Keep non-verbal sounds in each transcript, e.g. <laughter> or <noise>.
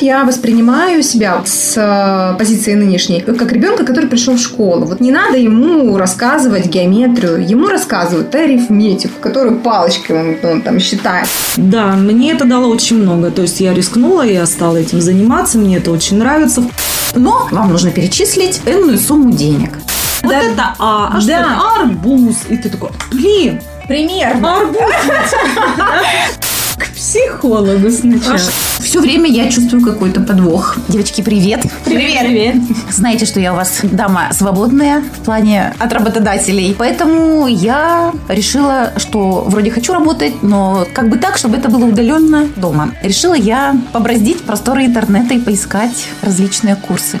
Я воспринимаю себя с э, позиции нынешней как ребенка, который пришел в школу. Вот не надо ему рассказывать геометрию, ему рассказывают арифметику, которую палочкой он, он там считает. Да, мне это дало очень много. То есть я рискнула, я стала этим заниматься, мне это очень нравится. Но вам нужно перечислить энную сумму денег. Вот Да. это А, а что Да. это? Арбуз. И ты такой, блин, Примерно. арбуз. <laughs> К психологу сначала. Все время я чувствую какой-то подвох. Девочки, привет. Привет. Привет. Знаете, что я у вас дама свободная в плане от работодателей. Поэтому я решила, что вроде хочу работать, но как бы так, чтобы это было удаленно дома. Решила я побраздить просторы интернета и поискать различные курсы.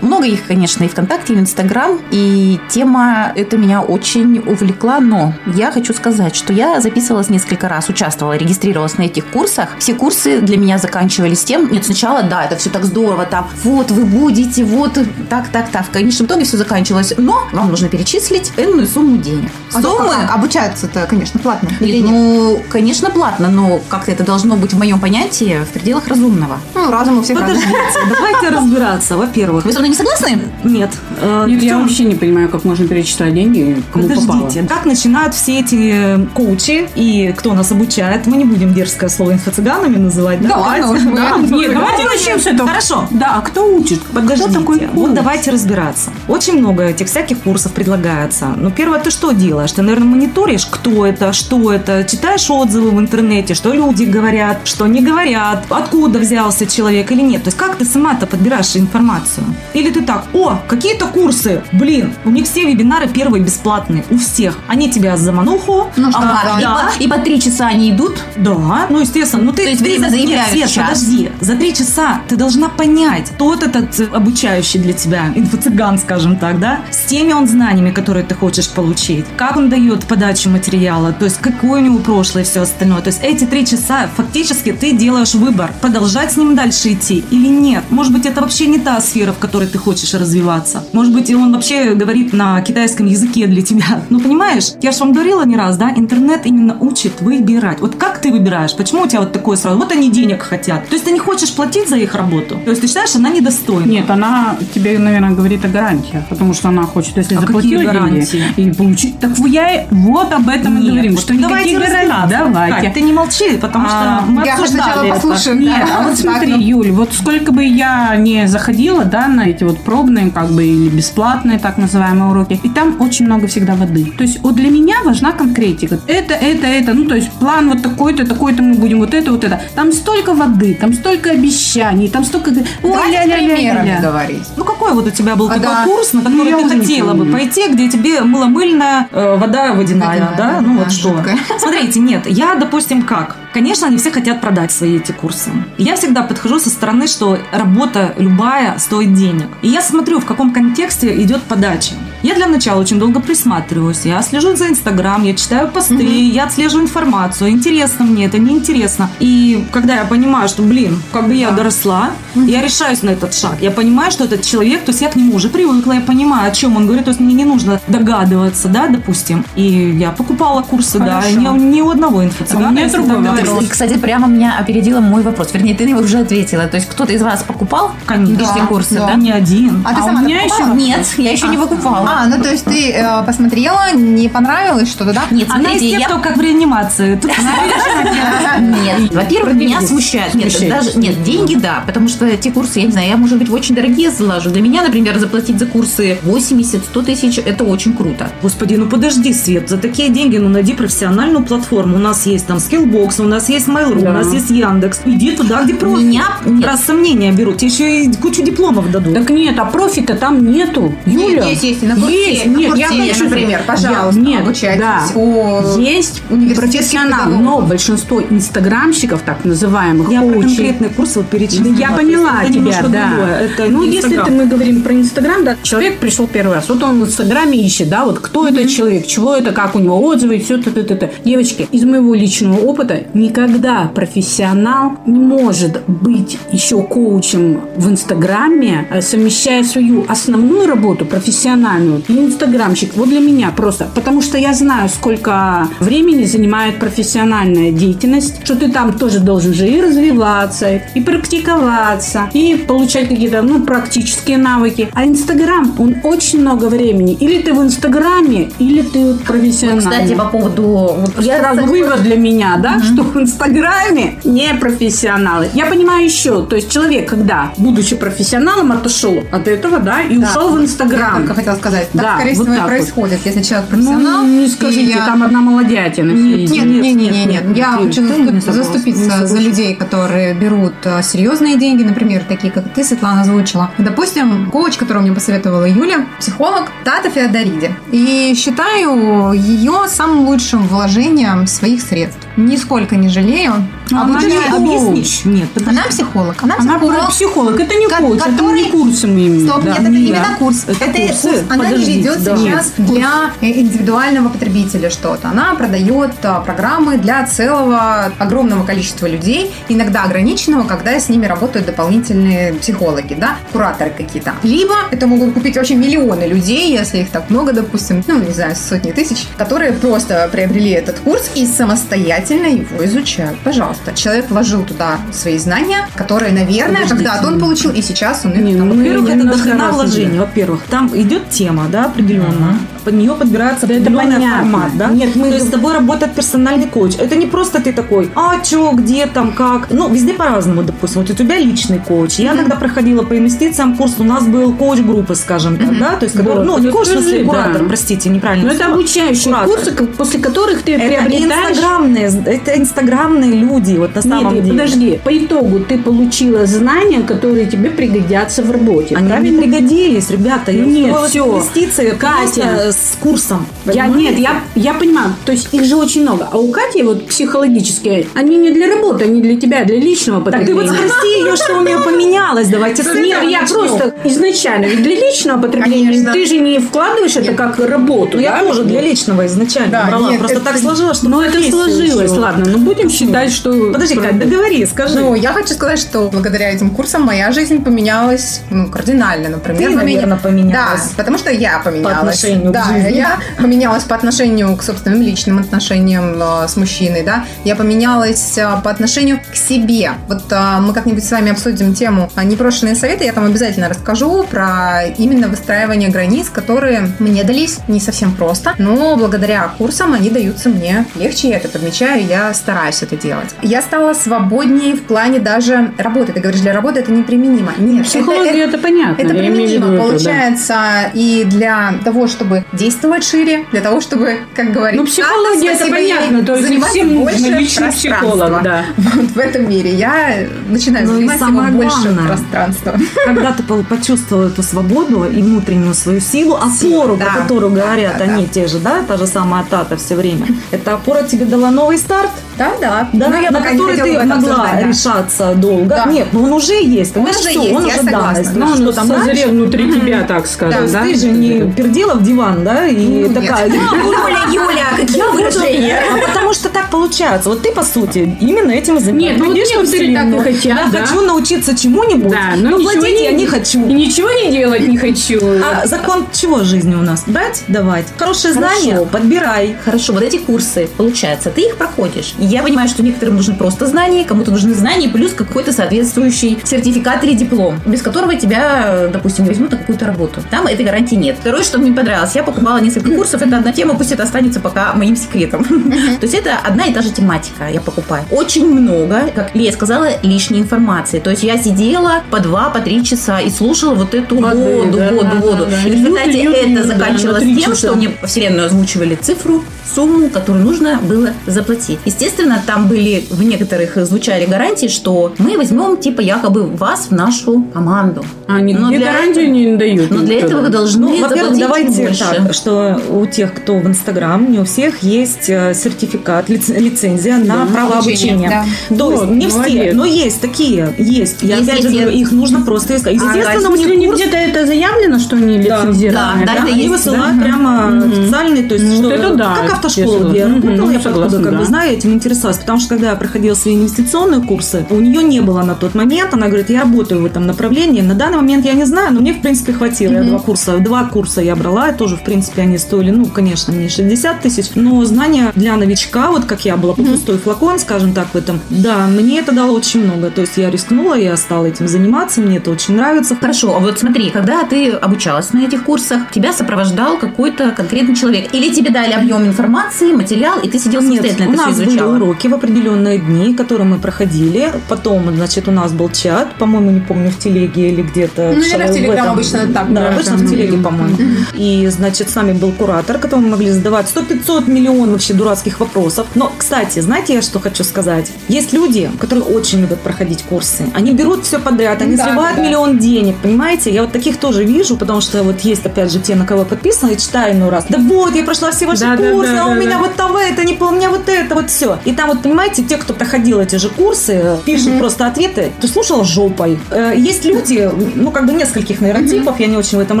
Много их, конечно, и ВКонтакте, и в Инстаграм. И тема эта меня очень увлекла, но я хочу сказать, что я записывалась несколько раз, участвовала, регистрировалась на этих курсах. Все курсы для меня заканчивались тем, нет, сначала, да, это все так здорово, там, вот вы будете, вот так, так, так. В конечном итоге все заканчивалось, но вам нужно перечислить энную сумму денег. А Суммы? Обучаются-то, конечно, платно. Или нет, ну, конечно, платно, но как-то это должно быть в моем понятии в пределах разумного. Ну, разум у всех. Подождите, давайте разбираться. Во-первых, Вы со мной не согласны? нет. э, Нет, я вообще не понимаю, как можно перечислять деньги, кому попало. Подождите, как начинают все эти коучи и кто нас обучает? Мы не будем дерзкое слово инфо-цыганами называть, да? Да ладно уж, мы- Да, Нет, давайте начнем с этого. Хорошо. Да, а кто учит? Подождите, Кто такой вот коуч? давайте разбираться. Очень много этих всяких курсов предлагается. Ну, первое, ты что делаешь? Ты, наверное, мониторишь, кто это, что это, читаешь отзывы в интернете, что люди говорят, что не говорят, откуда взялся человек или нет. То есть как ты сама-то подбираешь информацию? Или ты так, о, какие-то курсы, блин, у них все вебинары первые бесплатные, у всех. Они тебя за мануху, Ну, что, а, да. И, по, и по три часа они идут. да, ну естественно. Ну ты, То есть время заявляют Нет, Свет, подожди. За три часа ты должна понять, тот этот э, обучающий для тебя, инфо-цыган, скажем так, да, с теми он знаниями, которые ты хочешь получить, как он дает подачу материала, то есть какое у него прошлое и все остальное. То есть эти три часа фактически ты делаешь выбор, продолжать с ним дальше идти или нет. Может быть, это вообще не та сфера, в которой ты хочешь развиваться. Может быть, и он вообще говорит на китайском языке для тебя. Ну, понимаешь, я же вам говорила не раз, да, интернет именно учит выбирать. Вот как ты выбираешь? Почему у тебя вот такое сразу? Вот они денег хотят. То есть ты не хочешь платить за их работу? То есть ты считаешь, она недостойна? Нет, она тебе, наверное, говорит о гарантиях, потому что она хочет, если А заплатила гарантии? деньги, или получить. Так я и- вот об этом и Нет, говорим, вот что никаких гарантий. Давайте. Кать, ты не молчи, потому А, что мы Я сначала это. послушаю. Нет, да. а вот смотри, ну. Юль, вот сколько бы я не заходила, да, на эти вот пробные, как бы, или бесплатные, так называемые уроки, и там очень много всегда воды. То есть вот для меня важна конкретика. Это, это, это, ну, то есть план вот такой-то, такой-то мы будем, вот это, вот это. Там столько воды, там столько обещаний, там столько... Ой, с ля-ля-ля-ля-ля. примерами говорить. Ну какой вот у тебя был А, такой да. курс, на Ну, который я ты хотела бы пойти, где тебе мыло-мыльная, э, вода водяная, Водяная, да? да, Ну да, вот что. жуткая. Смотрите, нет, я, допустим, как? Конечно, они все хотят продать свои эти курсы. И я всегда подхожу со стороны, что работа любая стоит денег. И я смотрю, в каком контексте идет подача. Я для начала очень долго присматриваюсь. Я слежу за Инстаграм, я читаю посты, я отслеживаю информацию. Интересно мне это, неинтересно. И когда я понимаю, что, блин, как бы я доросла, я решаюсь на этот шаг. Я понимаю, что этот человек, то есть я к нему уже привыкла, я понимаю, о чем он говорит. То есть мне не нужно догадываться, да, допустим. И я покупала курсы, да, Хорошо. ни, ни у одного инфо-цыгана, А у меня другой вопрос. И, кстати, прямо меня опередила мой вопрос. Вернее, ты его уже ответила. То есть кто-то из вас покупал Конечно. эти курсы, Да. да? Не один. А ты А у сама меня покупала? еще нет, я еще не выкупала. А, ну то есть ты э, посмотрела, не понравилось что-то, да? Нет, Она из смотрите, тех, я... кто как в реанимации. Тут <laughs> Нет, во-первых, меня смущает. Нет, даже нет, деньги, да, потому что эти курсы, я не знаю, я, может быть, в очень дорогие залажу. Для меня, например, заплатить за курсы 80-100 тысяч, это очень круто. Господи, ну подожди, Свет, за такие деньги, ну найди профессиональную платформу. У нас есть там Skillbox, у нас есть Mail.ru, Да. у нас есть Яндекс. Иди туда, где профи. Меня нет. Раз сомнения берут, тебе еще и кучу дипломов дадут. Так нет, а профита там нету. Юля. Есть, есть, на курсе, Есть, нет, я курсе, хочу- например, Я- пожалуйста, нет, обучайтесь да. у Есть профессионал, но большинство инстаграмщиков, так называемых, Я про коучей, конкретные курсы вот перечислила. Я То поняла это тебя, да. другое. Это ну, если ты- мы говорим про Инстаграм, да, человек пришел первый раз, вот он в Инстаграме ищет, да, вот кто этот человек, чего это, как у него отзывы, все это, это, это. Девочки, из моего личного опыта, никогда профессионал не может быть еще коучем в Инстаграме, э, совмещая свою основную работу, профессиональную, вот, и инстаграмщик. Вот для меня просто. Потому что я знаю, сколько времени занимает профессиональная деятельность, что ты там тоже должен же и развиваться, и практиковаться, и получать какие-то, ну, практические навыки. А Инстаграм, он очень много времени. Или ты в Инстаграме, или ты профессионал. Кстати, по поводу... Вот Я сразу вывод для меня, да, что в Инстаграме не профессионалы. Я понимаю еще, то есть человек, когда, будучи профессионалом, отошел от этого, да, и Да. ушел в Я Инстаграм. только хотела сказать, так, Да, скорее вот всего, и так вот. происходит. Если человек профессионал... Ну, не скажите, и я- там одна молодятина. Нет, сидит. нет, нет, нет, нет, нет. нет, Я хочу заступ- заступиться за людей, которые берут а, серьезные деньги, например, такие, как ты, Светлана, озвучила. Допустим, коуч, которого мне посоветовала Юля, психолог Тата Феодориди. И считаю ее самым лучшим вложением своих средств. Нисколько не жалею. Но она Обучаю- не Объяснишь? Нет, подожди. Она психолог. Она Она психолог. про- психолог. Это не коуч, это который- не курсы мы имеем. Стоп, да. нет, это Нет. именно курс. Это Это, курсы. курс. Она не Подождите, ведет да. сейчас Нет, для э, индивидуального потребителя что-то. Она продает а, программы для целого огромного количества людей, иногда ограниченного, когда с ними работают дополнительные психологи, да, кураторы какие-то. Либо это могут купить очень миллионы людей, если их так много, допустим, ну, не знаю, сотни тысяч, которые просто приобрели этот курс и самостоятельно его изучают. Пожалуйста. Человек вложил туда свои знания, которые, наверное, когда-то он получил, и сейчас он их Не, там ну, Во-первых, это дохрена разные. вложений. Во-первых, там идет тема, да, определенная. Под нее подбирается Да это определенный понятно. формат, да? Нет, мы- То есть с тобой работает персональный коуч. Это не просто ты такой, а чё, где там, как. Ну, везде по-разному, допустим. Вот у тебя личный коуч. Я иногда проходила по инвестициям курс, у нас был коуч группы, скажем так, да? То есть, который, ну, не вот коуч, в смысле, куратор, да. простите, неправильно. Но это слово. обучающие курсы, после которых ты Это приобретаешь... инстаграмные, это инстаграмные люди, вот на самом Нет, деле. подожди. По итогу ты получила знания, которые тебе пригодятся в работе. Они правильно? не пригодились, ребята. Я Нет, устроилась всё. в инвестиции Катя. с курсом. Я, нет, я, я понимаю, то есть их же очень много. А у Кати вот психологические, они не для работы, они для тебя, для личного Так ты потребления. вот спроси ее, что у нее поменялось. Давайте с Нет, я просто изначально, ведь для личного потребления ты же не вкладываешь это как работу. Ну, я тоже для личного изначально брала. Просто так сложилось, что Но это сложилось, ладно. Ну будем считать, что... Подожди, Кать, договори, скажи. Ну, я хочу сказать, что благодаря этим курсам моя жизнь поменялась ну, кардинально. Например, Ты, наверное, поменялась. Да, потому что я поменялась. отношению к да, жизни. я поменялась по отношению к собственным личным отношениям э, с мужчиной, да. Я поменялась э, по отношению к себе. Вот э, мы как-нибудь с вами обсудим тему непрошенные советы. Я там обязательно расскажу про именно выстраивание границ, которые мне дались не совсем просто, но благодаря курсам они даются мне легче. Я это подмечаю, я стараюсь это делать. Я стала свободнее в плане даже работы. Ты говоришь, для работы это неприменимо. Нет, это- Психология, это, понятно. это я имею в применимо, виду это, да. получается, и для того, чтобы действовать шире, для того, чтобы, как говорится, Ну, психология, это понятно, то есть не всем нужен личный психолог, да. Вот в этом мире я начинаю Ну и занимать его самое больше главное. пространства. Когда ты по- почувствовал эту свободу и внутреннюю свою силу, опору, да. по которую говорят Да, да, они те же, да, та же самая Тата все время. Эта опора тебе дала новый старт, Да, да. да, Ну, я на который ты могла обсуждать, да. решаться долго. Да. Нет, ну он уже есть. Он Понимаешь, уже всё, есть, он я уже согласна. данность. Ну, Ну, Ну, что там созрел внутри тебя, так скажем, есть да? ты же не пердела в диван, да, и Ну, такая, <laughs> <laughs> буду Юля, Юля, какие выражения? А потому что так получается. Вот ты, по сути, именно этим занимаешься. Нет, ну вот Конечно, некоторые так и хотят, Я да. хочу научиться чему-нибудь, Да, но платить я не хочу. И ничего не делать не хочу. А закон чего жизни у нас? Брать, давать. Хорошие Хорошо. знания подбирай. Хорошо, вот эти курсы, получается, ты их проходишь. Я понимаю, что некоторым нужны просто знания, кому-то нужны знания, плюс какой-то соответствующий сертификат или диплом, без которого тебя, допустим, возьмут на какую-то работу. Там этой гарантии нет. Второе, что мне понравилось, я покупала несколько курсов, это одна тема, пусть это останется пока моим секретом. То есть это одна и та же тематика я покупаю. Очень много, как Лия сказала, лишней информации. То есть я сидела по два, по три часа и слушала вот эту воду, воду, воду. И в результате это заканчивалось тем, что мне вселенную озвучивали цифру, сумму, которую нужно было заплатить. Естественно, там были в некоторых звучали гарантии, что мы возьмем типа якобы вас в нашу команду. А никакие Но для гарантии этого- не дают. Но для этого да. вы должны Ну, во-первых, давайте больше. так, что у тех, кто в Инстаграм, не у всех есть э, сертификат, лиц- лицензия на право обучение, обучения. да. То есть Вот, не все, но есть такие, есть. Я Есть опять же эти- говорю, их нужно просто искать. А, Естественно, у Если них не курс где-то это заявлено, что они Да, лицензированы, да, да, это они есть, высылают да. прямо Мгм. официальный, то есть Ну, что, вот это да, как я автошкола, где я согласна. работала, я как да. бы знаю, этим поинтересовалась, потому что когда я проходила свои инвестиционные курсы, у нее не было на тот момент, она говорит, я работаю в этом направлении, на данный момент я не знаю, но мне, в принципе, хватило. Я два курса, два курса я брала, и тоже, в принципе, они стоили, ну, конечно, не 60 тысяч, но знания для новичка, вот как я была, по пустой флакон, скажем так, в этом, да, мне это дало очень много. То есть я рискнула, я стала этим заниматься, мне это очень нравится. Хорошо, а вот смотри, когда ты обучалась на этих курсах, тебя сопровождал какой-то конкретный человек? Или тебе дали объем информации, материал, и ты сидел Нет, самостоятельно у это нас все были уроки в определенные дни, которые мы проходили. Потом, значит, у нас был чат, по-моему, не помню, в телеге или где-то. Ну, наверное, в Телеграм обычно так, Да, да, обычно в телеге, по-моему. И, значит, с нами был куратор, которому мы могли задавать 100-500 миллионов вообще дурацких вопросов. Но, кстати, знаете, я что хочу сказать? Есть люди, которые очень любят проходить курсы. Они берут все подряд, они Да, сливают да. миллион денег, понимаете? Я вот таких тоже вижу, потому что вот есть, опять же, те, на кого подписано, и читаю ну раз. Да вот, я прошла все ваши Да, да, курсы, да, а у да, меня да. вот там это, не помню, у меня вот это, вот все. И там вот, понимаете, те, кто проходил эти же курсы, пишут просто ответы. Ты слушала жопой. Э, Есть люди, ну, как бы нескольких, наверное, типов, я не очень в этом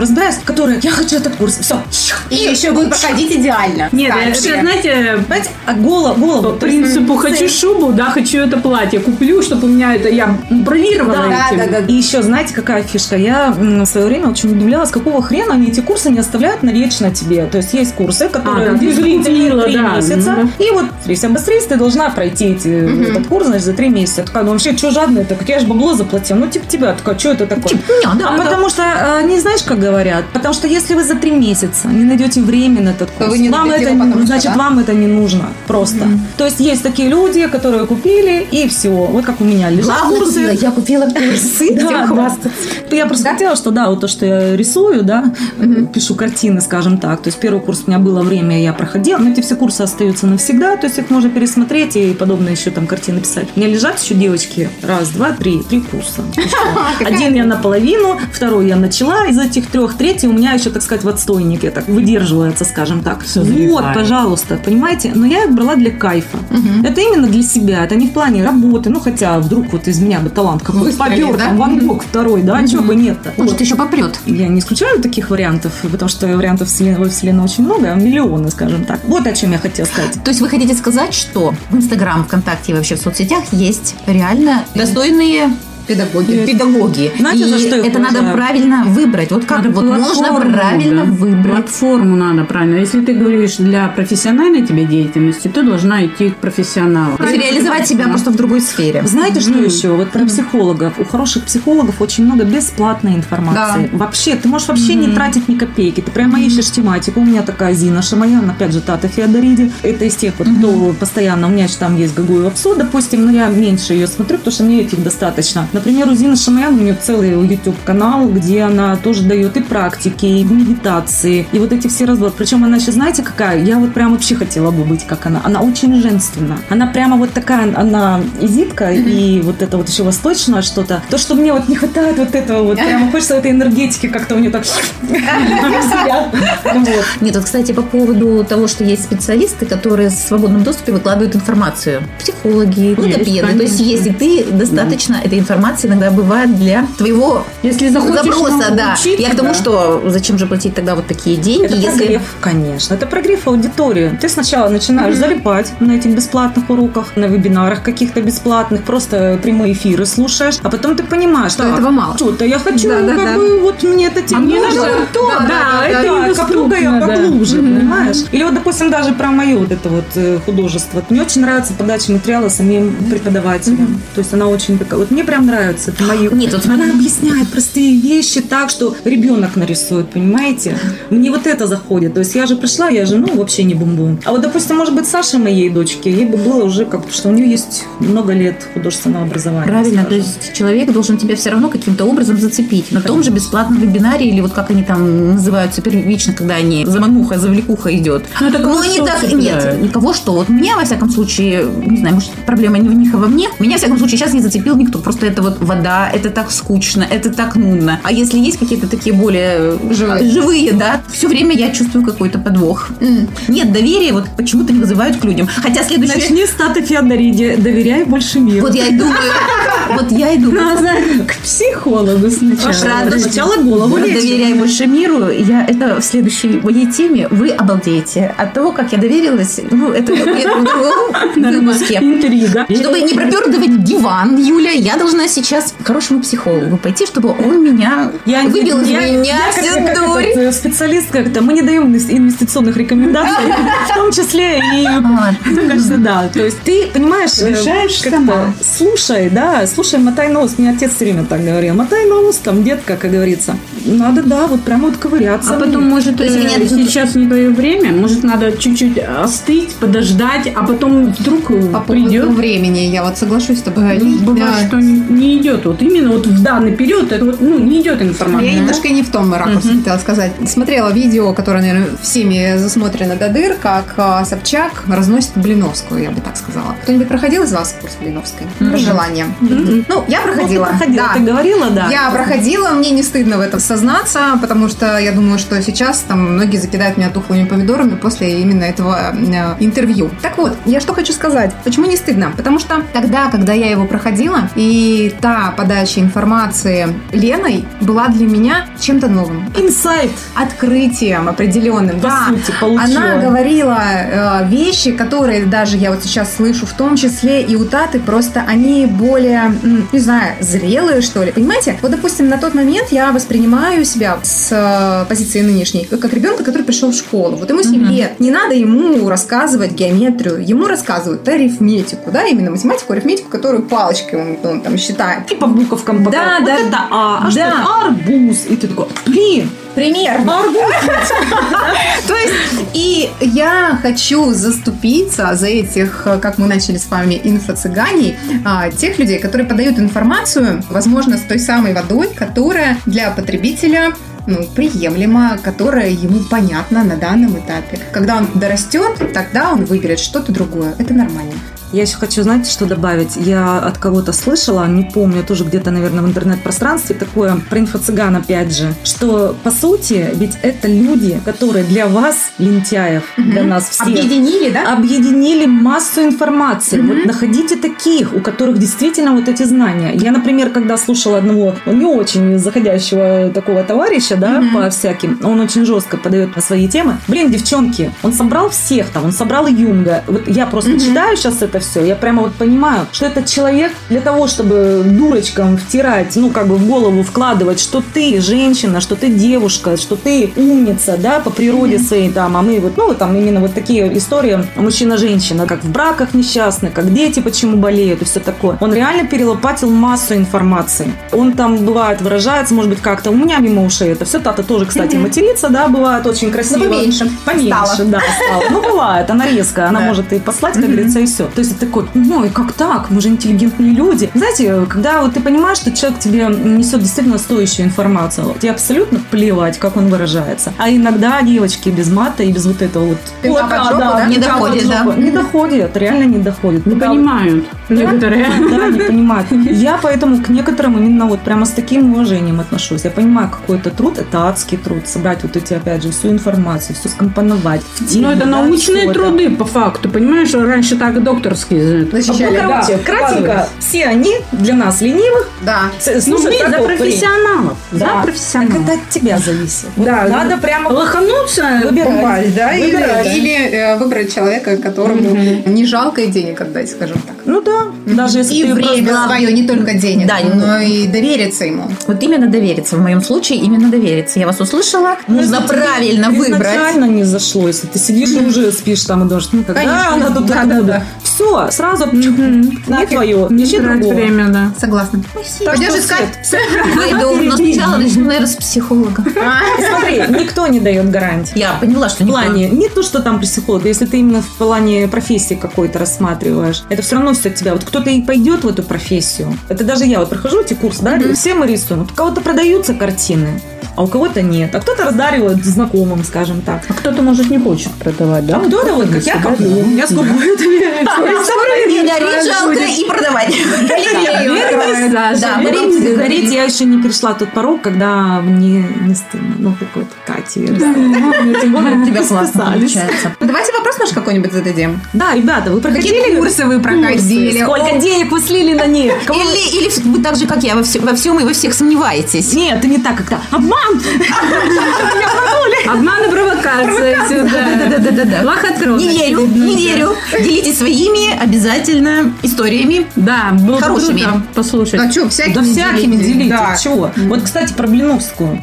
разбираюсь, которые, я хочу этот курс, все. И еще будет проходить идеально. Нет, Скажем. это, знаете, Понимаете, а голову, по голову. есть, принципу хочу шубу, да, хочу это платье, куплю, чтобы у меня это я бравировала Да, этим. да, да, И еще, знаете, какая фишка? Я в свое время очень удивлялась, какого хрена они эти курсы не оставляют навечно тебе. То есть есть курсы, которые А, да, ты купила, три да. месяца. Мгм. И вот если быстрее ты должна пройти эти, этот курс, значит, за три месяца. Я такая, ну вообще, что жадная? Так я же бабло заплатила. Ну, типа тебя. Такая, что это такое? Типа, да, А да. потому что, э, не знаешь, как говорят? Потому что если вы за три месяца не найдете время на этот То курс, вам это, его потом, значит, да? вам это не нужно просто. То есть есть такие люди, которые купили, и все. Вот как у меня лежат Главное, курсы. купила, я купила <laughs> курсы. Да. хвастаться. Я просто хотела, что да, вот то, что я рисую, да, пишу картины, скажем так. То есть первый курс у меня было время, я проходила, но эти все курсы остаются навсегда, то есть их можно пересмотреть и подобные еще там картины писать. У меня лежат еще девочки, раз, два, три, три курса. <laughs> Один я наполовину, второй я начала, из этих трех, третий у меня еще, так сказать, в отстойнике, так выдерживается, скажем так. Вот, пожалуйста, понимаете? Но я их брала для кайфа. Это именно для себя, это не в плане работы, ну хотя вдруг вот из меня бы талант какой-то попер, там Ван Гог второй, да, чего бы нет-то. Может, еще попрет. Я не исключаю таких вариантов, потому что вариантов во вселенной очень много, миллионы, скажем так. Вот о чем я хотела сказать. То есть вы хотите сказать, что в Инстаграм, ВКонтакте и вообще в соцсетях есть реально достойные Педагоги. педагоги. Знаете, и за что это надо правильно выбрать. Вот как Надо вот можно правильно да. выбрать. Платформу надо правильно. Если ты говоришь для профессиональной тебе деятельности, ты должна идти к профессионалу. То есть реализовать себя просто в другой сфере. Знаете, что еще? Вот про психологов. У хороших психологов очень много бесплатной информации. Вообще, ты можешь вообще не тратить ни копейки. Ты прямо ищешь тематику. У меня такая Зина Шамаян, опять же, Тата Феодориди. Это из тех, вот, кто постоянно... У меня еще там есть Гагуева Апсу, допустим, но я меньше ее смотрю, потому что мне этих достаточно. Например, у Зины Шамаян у нее целый YouTube-канал, где она тоже дает и практики, и медитации, и вот эти все разборы. Причем она еще, знаете, какая? Я вот прям вообще хотела бы быть, как она. Она очень женственна. Она прямо вот такая, она изитка, и вот это вот еще восточное что-то. То, что мне вот не хватает вот этого вот, прямо <laughs> хочется этой энергетики, как-то у нее так. <laughs> Нет, вот, кстати, по поводу того, что есть специалисты, которые в свободном доступе выкладывают информацию. Психологи, логопеды. То есть, если ты достаточно этой информации иногда бывает для твоего Если запроса, да. научиться, Я к тому, да. что зачем же платить тогда вот такие деньги, Это если... прогрев, конечно. Это прогрев аудитории. Ты сначала начинаешь залипать на этих бесплатных уроках, на вебинарах каких-то бесплатных, просто прямые эфиры слушаешь, а потом ты понимаешь, Что так, этого мало. Что-то я хочу, Да, да, как да. бы, вот мне это тема мне нужна. надо то, да, да, да, это да, копну-ка я недоступно, да. поглубже, понимаешь? Или вот, допустим, даже про мое вот это вот э, художество. Мне очень нравится подача материала самим преподавателям. То есть она очень такая, вот мне прям нравится, это мое. Нет, вот Она объясняет простые вещи так, что ребенок нарисует, понимаете? Мне вот это заходит. То есть я же пришла, я же, ну, вообще не бум-бум. А вот, допустим, может быть, Саша моей дочке, ей бы было уже как что у нее есть много лет художественного образования. Правильно, то скажем. есть человек должен тебя все равно каким-то образом зацепить. На том же бесплатном вебинаре, или вот как они там называются первично, когда они замануха, завлекуха идет. Ну, это кого не так, цепляет? нет, никого что. Вот меня, во всяком случае, не знаю, может, проблема не в них, а во мне. Меня, во всяком случае, сейчас не зацепил никто. Просто это вот вода, это так скучно, это так нудно. А если есть какие-то такие более Живые. живые да, все время я чувствую какой-то подвох. Нет доверия, вот почему-то не вызывают к людям. Хотя следующее... Начни с Таты Феодориди. Доверяй больше миру. Вот я и думаю, Вот я иду К психологу сначала. Сначала голову доверяю больше миру. Я это в следующей моей теме. Вы обалдеете от того, как я доверилась. Ну, это в другом выпуске. Интрига. Чтобы не пропердывать диван, Юля, я должна сейчас к хорошему психологу пойти, чтобы он меня Я выбил из я- меня я всю как дурь. этот, э, специалист как-то. Мы не даем инвес- инвестиционных рекомендаций, <laughs> в том числе и мне кажется, да. То есть ты понимаешь, э, Решаешь сама. слушай, да, слушай, мотай нос. Мне отец все время так говорил. Мотай нос, там, детка, как говорится. Надо, да, вот прямо вот ковыряться. А потом, может, сейчас не твое время, может, надо чуть-чуть остыть, подождать, а потом вдруг э, По придет. времени я вот соглашусь с тобой. Бывает, что не, идет. Вот именно вот в данный период это вот, ну, не идет информация. Я немножко не в том ракурсе хотела сказать. Смотрела видео, которое, наверное, всеми засмотрено до дыр, как а, Собчак разносит Блиновскую, я бы так сказала. Кто-нибудь проходил из вас курс Блиновской? Про желание. Ну, я проходила. Ну, проходила, Да. ты говорила, да. Я проходила, мне не стыдно в этом сознаться, потому что я думаю, что сейчас там многие закидают меня тухлыми помидорами после именно этого э, интервью. Так вот, я что хочу сказать. Почему не стыдно? Потому что тогда, когда я его проходила, и та подача информации Леной была для меня чем-то новым. Инсайт, Открытием определенным. по да. сути, получила. Она говорила э, вещи, которые даже я вот сейчас слышу, в том числе и у Таты, просто они более, не знаю, зрелые, что ли. Понимаете? Вот, допустим, на тот момент я воспринимаю себя с э, позиции нынешней, как ребенка, который пришел в школу. Вот ему 7 лет. Не надо ему рассказывать геометрию, ему рассказывают арифметику, да, именно математику, арифметику, которую палочкой он, он там считает. И по буковкам Да, показывают. да. Вот это А, а что Да. это? Арбуз. И ты такой, блин, Примерно. <laughs> То есть, и я хочу заступиться за этих, как мы начали с вами, инфо-цыганей, а, тех людей, которые подают информацию, возможно, с той самой водой, которая для потребителя ну, приемлема, которая ему понятна на данном этапе. Когда он дорастет, тогда он выберет что-то другое. Это нормально. Я еще хочу, знаете, что добавить? Я от кого-то слышала, не помню, тоже где-то, наверное, в интернет-пространстве, такое про инфо-цыган, опять же, что, по сути, ведь это люди, которые для вас, лентяев, для нас всех, Объединили, да? объединили массу информации. Вот находите таких, у которых действительно вот эти знания. Я, например, когда слушала одного не очень заходящего такого товарища, да, Мгм. по всяким, он очень жестко подает свои темы. Блин, девчонки, он собрал всех там, он собрал Юнга. Вот я просто Мгм. читаю сейчас это все, я прямо вот понимаю, что этот человек для того, чтобы дурочкам втирать, ну, как бы в голову вкладывать, что ты женщина, что ты девушка, что ты умница, да, по природе своей там, а мы вот, ну, там именно вот такие истории мужчина-женщина, как в браках несчастных, как дети почему болеют и все такое. Он реально перелопатил массу информации. Он там, бывает, выражается, может быть, как-то у меня мимо ушей это все. Тата тоже, кстати, матерится, да, бывает очень красиво. Ну, поменьше. Поменьше, Стало. да, стало. Ну, бывает, она резкая, она Да. может и послать, как говорится, и все. То есть это такой, ну, и как так? Мы же интеллигентные люди. Знаете, когда вот ты понимаешь, что человек тебе несет действительно стоящую информацию, тебе абсолютно плевать, как он выражается. А иногда девочки без мата и без вот этого вот... Пинка под жопу, да? Не доходит, да. Не доходит, реально не доходит. Не понимают некоторые. <laughs> да, не понимают. <laughs> Я поэтому к некоторым именно вот прямо с таким уважением отношусь. Я понимаю, какой это труд, это адский труд, собрать вот эти, опять же, всю информацию, все скомпоновать. в тему, Ну, это да, научные труды, по факту, понимаешь? Раньше так докторские. Ну, Защищали, короче, да, кратенько, все они для нас ленивых. Да. Ну, слушай, за профессионалов. Да. За Так профессионалов. это от тебя зависит. Вот Да, надо прямо Лохануться, Выбирать. попасть, да? или- Или, или, э, выбрать человека, которому не жалко и денег отдать, скажем так. Ну да, даже если И ты время просто- свое, не только денег, Да, но и довериться ему. Вот именно довериться. В моем случае именно довериться. Я вас услышала. Нужно правильно выбрать. Изначально не зашло, если ты сидишь и уже спишь там и думаешь, ну когда Конечно. она тут Да, оттуда. Все, сразу не твое, Не ищи другого. время, да. Согласна. Так Пойдешь искать? Пойду. <laughs> Но сначала начну, наверное, с психолога. <laughs> Смотри, никто не дает гарантии. Я поняла, что В не плане, не то, что там психолога, если ты именно в плане профессии какой-то рассматриваешь, это все равно все от тебя. Вот кто-то и пойдет в эту профессию. Это даже я вот прохожу эти курсы, да, все мы рисуем. У кого-то продаются картины, а у кого-то нет. А кто-то раздаривает знакомым, скажем так. А кто-то, может, не хочет продавать, да? А кто-то вот, как я коплю. Я это <laughs> Меня жалко и продавать. Да, тебе Говорить, я еще не перешла тот порог, когда мне не стыдно. Ну, как вот Катя. Тебя классно получается. Давайте вопрос наш какой-нибудь зададим. Да, ребята, вы проходили Какие курсы вы проходили? Сколько денег вы слили на них? Или, вы так же, как я, во, все- во всем и во всех сомневаетесь. Нет, это не так, как-то. Обман! Обман и провокация. Да-да-да. Лохотрон. Не верю, не верю. Делитесь своими обязательно историями. Да, было бы Хорошими. послушать. А что, всякими Да всякими. Да. Чего? Вот, кстати, про Блиновскую.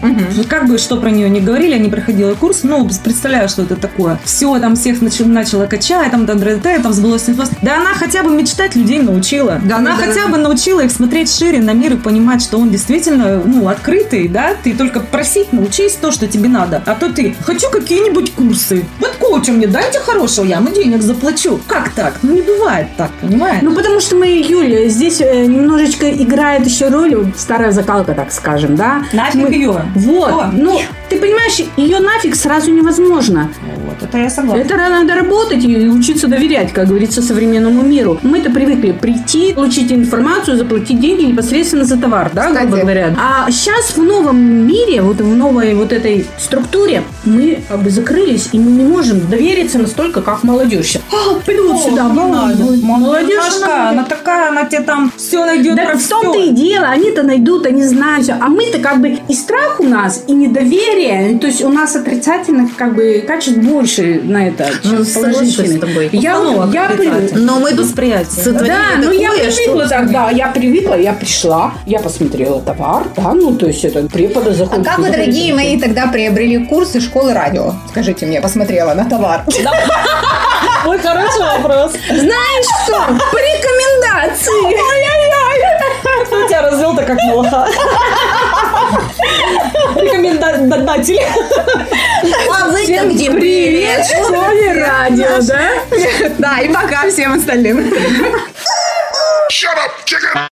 Как бы что про нее не говорили, я не проходила курс, ну, представляю, что это такое. Все, там всех начал, начала качать, там, там, там, там сбылось. Да она хотя бы мечтать людей научила. Да, она да, хотя да. бы научила их смотреть шире на мир и понимать, что он действительно, ну, открытый, да? Ты только просить, научись то, что тебе надо. А то ты, хочу какие-нибудь курсы. Вот коуча мне дайте хорошего, я ему денег заплачу. Как так? Ну, не бывает так, понимаешь? Ну, потому что мы, Юля, здесь э, немножечко играет еще роль старая закалка, так скажем, да? Нафиг Мы- ее. Вот. О. Ну, ты понимаешь, ее нафиг сразу невозможно. Вот, это я согласна. Это надо работать и учиться доверять, как говорится, современному миру. Мы-то привыкли прийти, получить информацию, заплатить деньги непосредственно за товар, да, Кстати. грубо говоря. А сейчас в новом мире, вот в новой вот этой структуре, мы как бы закрылись, и мы не можем довериться настолько, как молодежь. А, пойду вот сюда, молодежь. Молодежь, Машка, она такая, она тебе там все найдет Да про в том-то и дело, они-то найдут, они знают все. А мы-то как бы и страх у нас, и недоверие, то есть у нас отрицательных как бы качеств больше на это, чем Ну, положительных. с тобой. Я, Установок я. Но мы Восприятие. сотворили Да, ну я привыкла что... тогда, я привыкла, я пришла, я посмотрела товар, да, ну то есть это препода А заходит. как вы, дорогие мои, тогда приобрели курсы школы радио? Скажите мне, посмотрела на товар. Ой, хороший вопрос. Знаешь что? По рекомендации. Кто тебя развел-то как молоха? Рекомендатель. А вы там где? Привет, школе радио, да? Да, и пока всем остальным. Shut up, chicken!